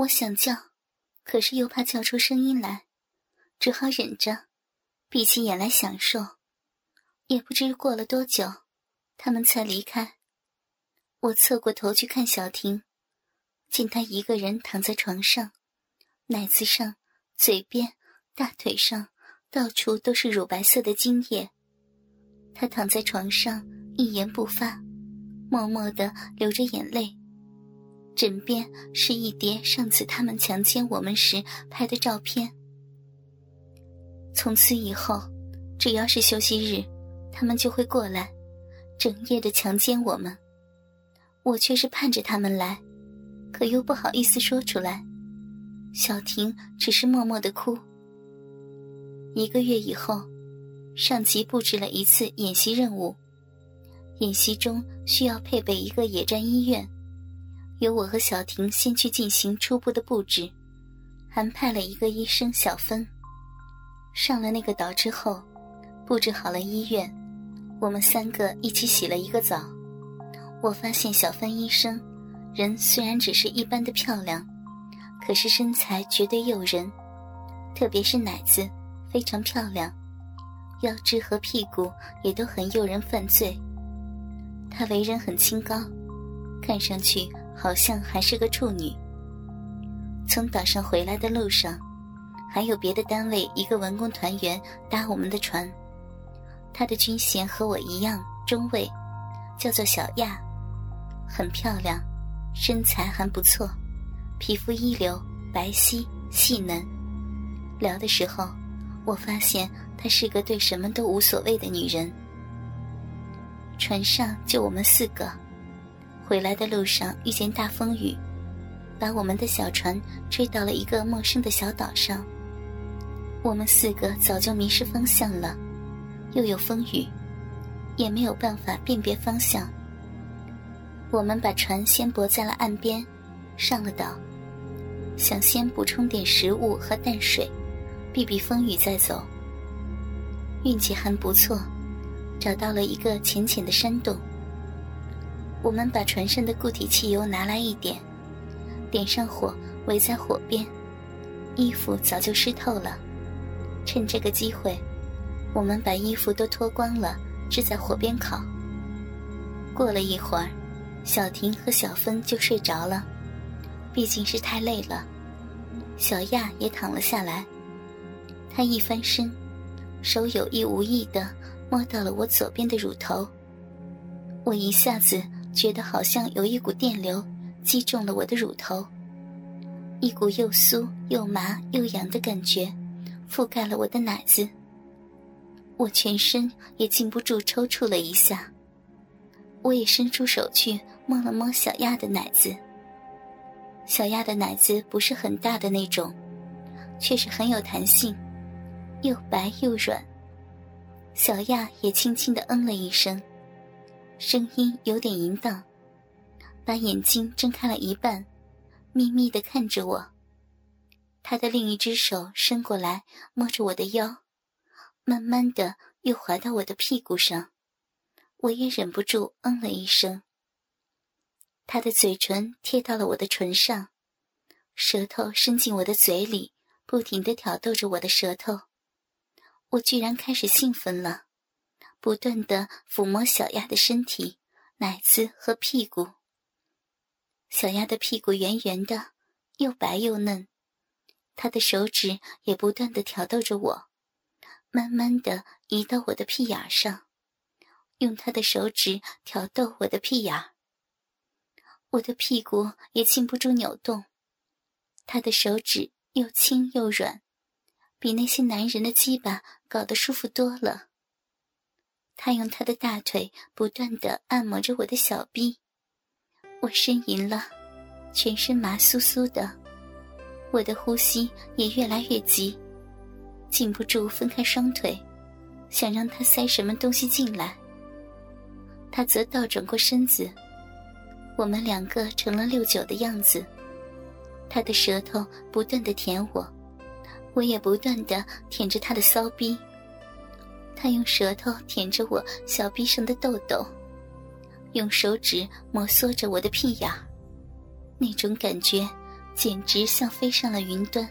我想叫，可是又怕叫出声音来，只好忍着，闭起眼来享受。也不知过了多久，他们才离开。我侧过头去看小婷，见她一个人躺在床上，奶子上、嘴边、大腿上，到处都是乳白色的精液。她躺在床上一言不发，默默的流着眼泪。枕边是一叠上次他们强奸我们时拍的照片。从此以后，只要是休息日，他们就会过来，整夜的强奸我们。我却是盼着他们来，可又不好意思说出来。小婷只是默默的哭。一个月以后，上级布置了一次演习任务，演习中需要配备一个野战医院。由我和小婷先去进行初步的布置，还派了一个医生小芬。上了那个岛之后，布置好了医院，我们三个一起洗了一个澡。我发现小芬医生，人虽然只是一般的漂亮，可是身材绝对诱人，特别是奶子非常漂亮，腰肢和屁股也都很诱人犯罪。她为人很清高，看上去。好像还是个处女。从岛上回来的路上，还有别的单位一个文工团员搭我们的船，他的军衔和我一样，中尉，叫做小亚，很漂亮，身材还不错，皮肤一流，白皙细嫩。聊的时候，我发现她是个对什么都无所谓的女人。船上就我们四个。回来的路上遇见大风雨，把我们的小船吹到了一个陌生的小岛上。我们四个早就迷失方向了，又有风雨，也没有办法辨别方向。我们把船先泊在了岸边，上了岛，想先补充点食物和淡水，避避风雨再走。运气还不错，找到了一个浅浅的山洞。我们把船上的固体汽油拿来一点，点上火，围在火边。衣服早就湿透了，趁这个机会，我们把衣服都脱光了，支在火边烤。过了一会儿，小婷和小芬就睡着了，毕竟是太累了。小亚也躺了下来，她一翻身，手有意无意地摸到了我左边的乳头，我一下子。觉得好像有一股电流击中了我的乳头，一股又酥又麻又痒的感觉覆盖了我的奶子。我全身也禁不住抽搐了一下。我也伸出手去摸了摸小亚的奶子。小亚的奶子不是很大的那种，却是很有弹性，又白又软。小亚也轻轻的嗯了一声。声音有点淫荡，把眼睛睁开了一半，眯眯的看着我。他的另一只手伸过来摸着我的腰，慢慢的又滑到我的屁股上，我也忍不住嗯了一声。他的嘴唇贴到了我的唇上，舌头伸进我的嘴里，不停的挑逗着我的舌头，我居然开始兴奋了。不断的抚摸小鸭的身体、奶子和屁股。小鸭的屁股圆圆的，又白又嫩，他的手指也不断的挑逗着我，慢慢的移到我的屁眼上，用他的手指挑逗我的屁眼。我的屁股也禁不住扭动，他的手指又轻又软，比那些男人的鸡巴搞得舒服多了。他用他的大腿不断的按摩着我的小臂，我呻吟了，全身麻酥酥的，我的呼吸也越来越急，禁不住分开双腿，想让他塞什么东西进来。他则倒转过身子，我们两个成了六九的样子。他的舌头不断的舔我，我也不断的舔着他的骚逼。他用舌头舔着我小臂上的痘痘，用手指摩挲着我的屁眼那种感觉简直像飞上了云端。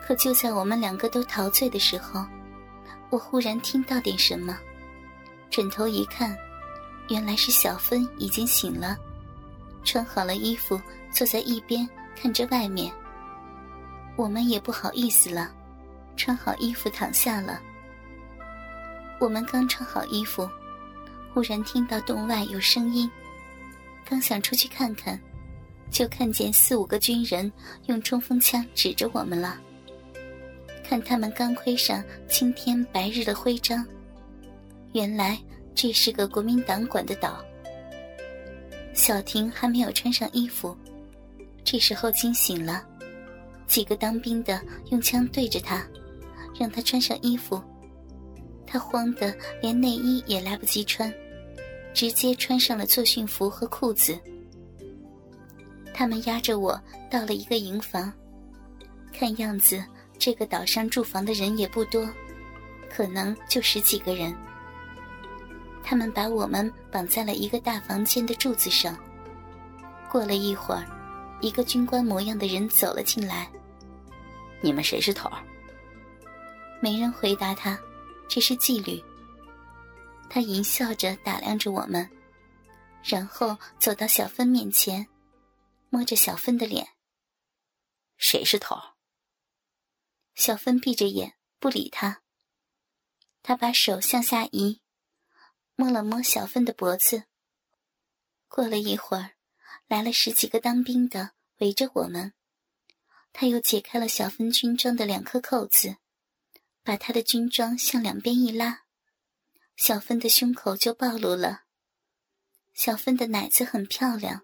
可就在我们两个都陶醉的时候，我忽然听到点什么，转头一看，原来是小芬已经醒了，穿好了衣服，坐在一边看着外面。我们也不好意思了，穿好衣服躺下了。我们刚穿好衣服，忽然听到洞外有声音，刚想出去看看，就看见四五个军人用冲锋枪指着我们了。看他们钢盔上青天白日的徽章，原来这是个国民党管的岛。小婷还没有穿上衣服，这时候惊醒了，几个当兵的用枪对着他，让他穿上衣服。他慌得连内衣也来不及穿，直接穿上了作训服和裤子。他们押着我到了一个营房，看样子。这个岛上住房的人也不多，可能就十几个人。他们把我们绑在了一个大房间的柱子上。过了一会儿，一个军官模样的人走了进来。你们谁是头？没人回答他，这是纪律。他淫笑着打量着我们，然后走到小芬面前，摸着小芬的脸。谁是头？小芬闭着眼不理他。他把手向下移，摸了摸小芬的脖子。过了一会儿，来了十几个当兵的围着我们。他又解开了小芬军装的两颗扣子，把他的军装向两边一拉，小芬的胸口就暴露了。小芬的奶子很漂亮，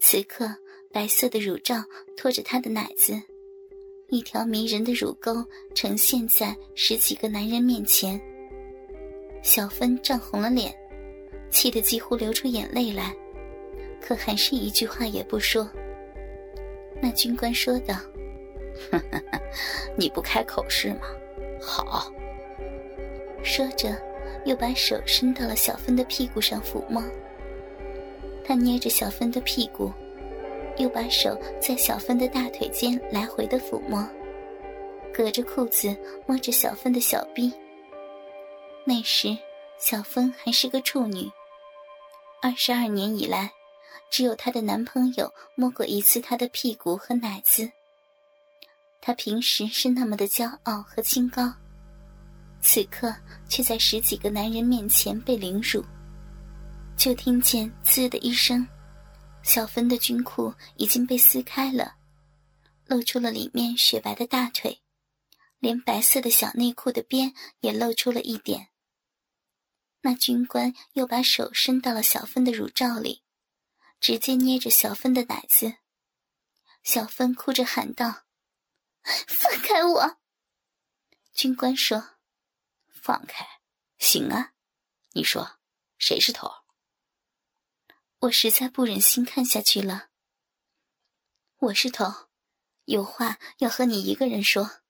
此刻白色的乳罩托着她的奶子。一条迷人的乳沟呈现在十几个男人面前，小芬涨红了脸，气得几乎流出眼泪来，可还是一句话也不说。那军官说道：“ 你不开口是吗？好。”说着，又把手伸到了小芬的屁股上抚摸。他捏着小芬的屁股。又把手在小芬的大腿间来回的抚摸，隔着裤子摸着小芬的小臂。那时，小芬还是个处女，二十二年以来，只有她的男朋友摸过一次她的屁股和奶子。她平时是那么的骄傲和清高，此刻却在十几个男人面前被凌辱，就听见“滋”的一声。小芬的军裤已经被撕开了，露出了里面雪白的大腿，连白色的小内裤的边也露出了一点。那军官又把手伸到了小芬的乳罩里，直接捏着小芬的奶子。小芬哭着喊道：“放开我！”军官说：“放开，行啊，你说谁是头？”我实在不忍心看下去了。我是头，有话要和你一个人说。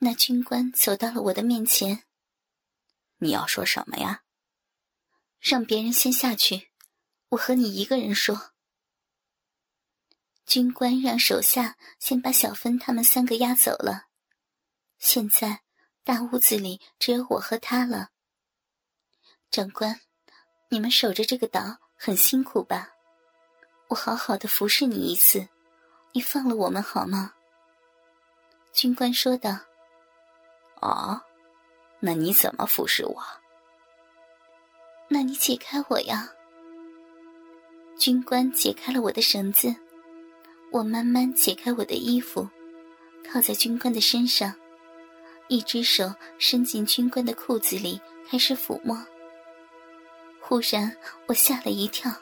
那军官走到了我的面前。你要说什么呀？让别人先下去，我和你一个人说。军官让手下先把小芬他们三个押走了。现在大屋子里只有我和他了。长官。你们守着这个岛很辛苦吧？我好好的服侍你一次，你放了我们好吗？军官说道。哦，那你怎么服侍我？那你解开我呀。军官解开了我的绳子，我慢慢解开我的衣服，靠在军官的身上，一只手伸进军官的裤子里，开始抚摸。忽然，我吓了一跳，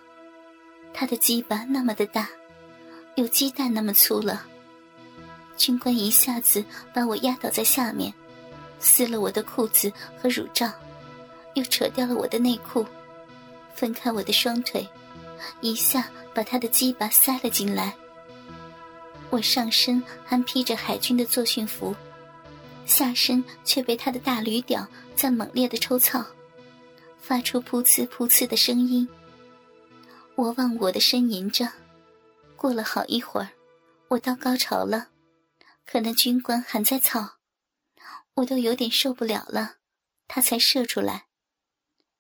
他的鸡巴那么的大，有鸡蛋那么粗了。军官一下子把我压倒在下面，撕了我的裤子和乳罩，又扯掉了我的内裤，分开我的双腿，一下把他的鸡巴塞了进来。我上身还披着海军的作训服，下身却被他的大驴屌在猛烈的抽操。发出噗呲噗呲的声音，我忘我的呻吟着，过了好一会儿，我到高潮了，可那军官还在操，我都有点受不了了，他才射出来。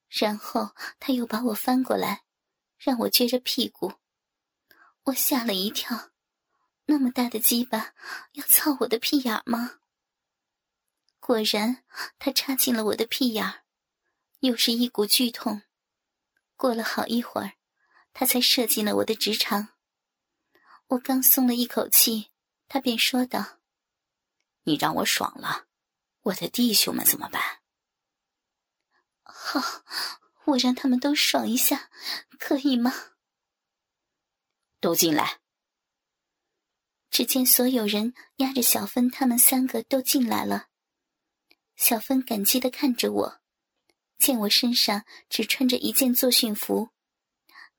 然后他又把我翻过来，让我撅着屁股。我吓了一跳，那么大的鸡巴要操我的屁眼吗？果然，他插进了我的屁眼又是一股剧痛。过了好一会儿，他才射进了我的直肠。我刚松了一口气，他便说道：“你让我爽了，我的弟兄们怎么办？”好，我让他们都爽一下，可以吗？都进来。只见所有人押着小芬，他们三个都进来了。小芬感激的看着我，见我身上只穿着一件作训服，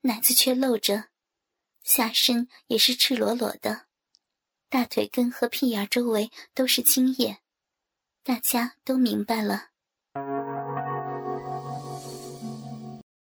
奶子却露着，下身也是赤裸裸的，大腿根和屁眼周围都是精液，大家都明白了。